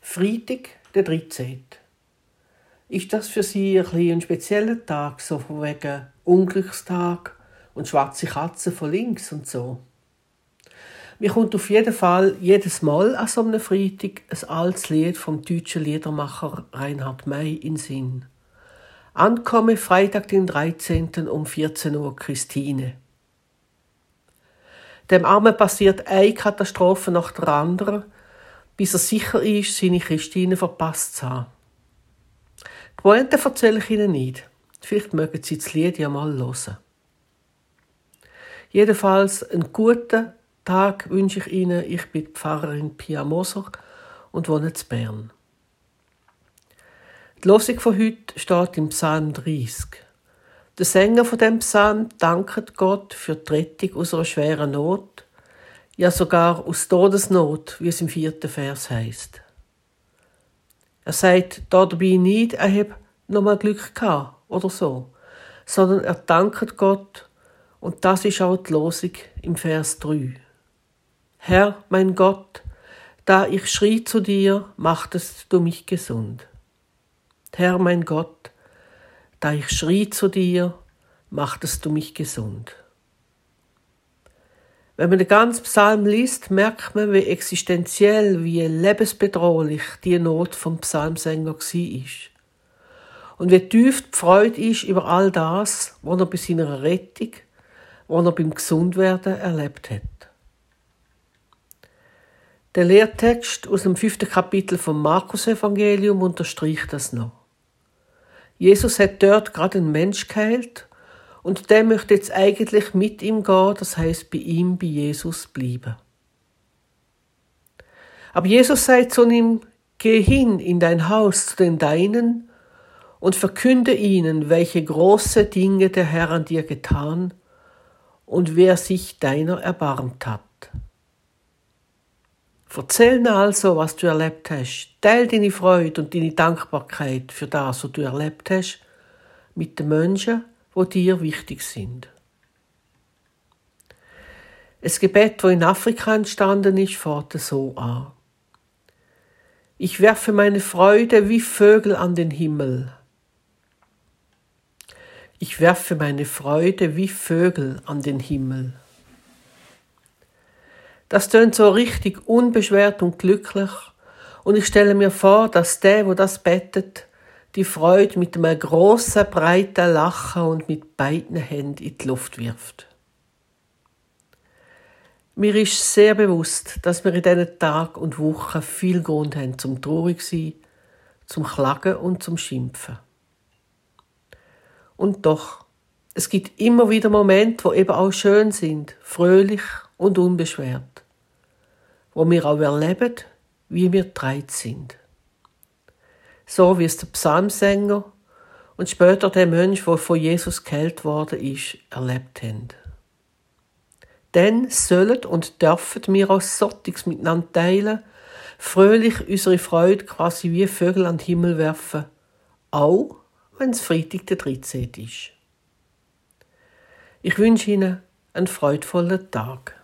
Freitag, der 13. Ist das für Sie ein, ein spezieller Tag, so von wegen Unglückstag und schwarze Katzen von links und so? Mir kommt auf jeden Fall jedes Mal an so einem Freitag ein altes Lied vom deutschen Liedermacher Reinhard May in Sinn. Ankomme Freitag, den 13. um 14 Uhr, Christine. Dem Armen passiert eine Katastrophe nach der anderen, bis er sicher ist, seine Christine verpasst zu haben. Die Pointe erzähle ich Ihnen nicht. Vielleicht mögen Sie das Lied ja mal hören. Jedenfalls einen guten Tag wünsche ich Ihnen. Ich bin Pfarrerin Pia Moser und wohne in Bern. Die Losung von heute steht im Psalm 30. Der Sänger von dem Psalm dankt Gott für die Rettung aus einer schweren Not, ja sogar aus Todesnot, wie es im vierten Vers heißt. Er sagt dabei nicht, er habe nochmal Glück gehabt oder so, sondern er dankt Gott und das ist auch die Losung im Vers 3. Herr, mein Gott, da ich schrie zu dir, machtest du mich gesund. Herr, mein Gott, da ich schrie zu dir, machtest du mich gesund. Wenn man den ganzen Psalm liest, merkt man, wie existenziell, wie lebensbedrohlich die Not vom Psalmsänger war. Und wie tief die Freude ist über all das, was er bei seiner Rettung, was er beim Gesundwerden erlebt hat. Der Lehrtext aus dem fünften Kapitel vom Markus-Evangelium unterstreicht das noch. Jesus hat dort gerade einen Mensch geheilt und der möchte jetzt eigentlich mit ihm gehen, das heißt bei ihm, bei Jesus bleiben. Aber Jesus sagt zu ihm, geh hin in dein Haus zu den Deinen und verkünde ihnen, welche große Dinge der Herr an dir getan und wer sich deiner erbarmt hat. Erzähl also, was du erlebt hast. Teil deine Freude und deine Dankbarkeit für das, was du erlebt hast, mit den Menschen, die dir wichtig sind. Ein Gebet, das in Afrika entstanden ist, fährt so an. Ich werfe meine Freude wie Vögel an den Himmel. Ich werfe meine Freude wie Vögel an den Himmel. Das tönt so richtig unbeschwert und glücklich. Und ich stelle mir vor, dass der, wo das bettet, die Freude mit einem großen, breiten Lachen und mit beiden Händen in die Luft wirft. Mir ist sehr bewusst, dass wir in diesen Tagen und Wochen viel Grund haben zum traurig sein, zum Klagen und zum Schimpfen. Und doch, es gibt immer wieder Momente, wo eben auch schön sind, fröhlich und unbeschwert wo wir auch erleben, wie wir dreit sind. So wie es der Psalmsänger und später der Mönch, der von Jesus geheilt worden ist, erlebt haben. Dann sollen und dürfen wir auch Sottigs miteinander teilen, fröhlich unsere Freude quasi wie Vögel an den Himmel werfen, auch wenn es Freitag der 13. ist. Ich wünsche Ihnen einen freudvollen Tag.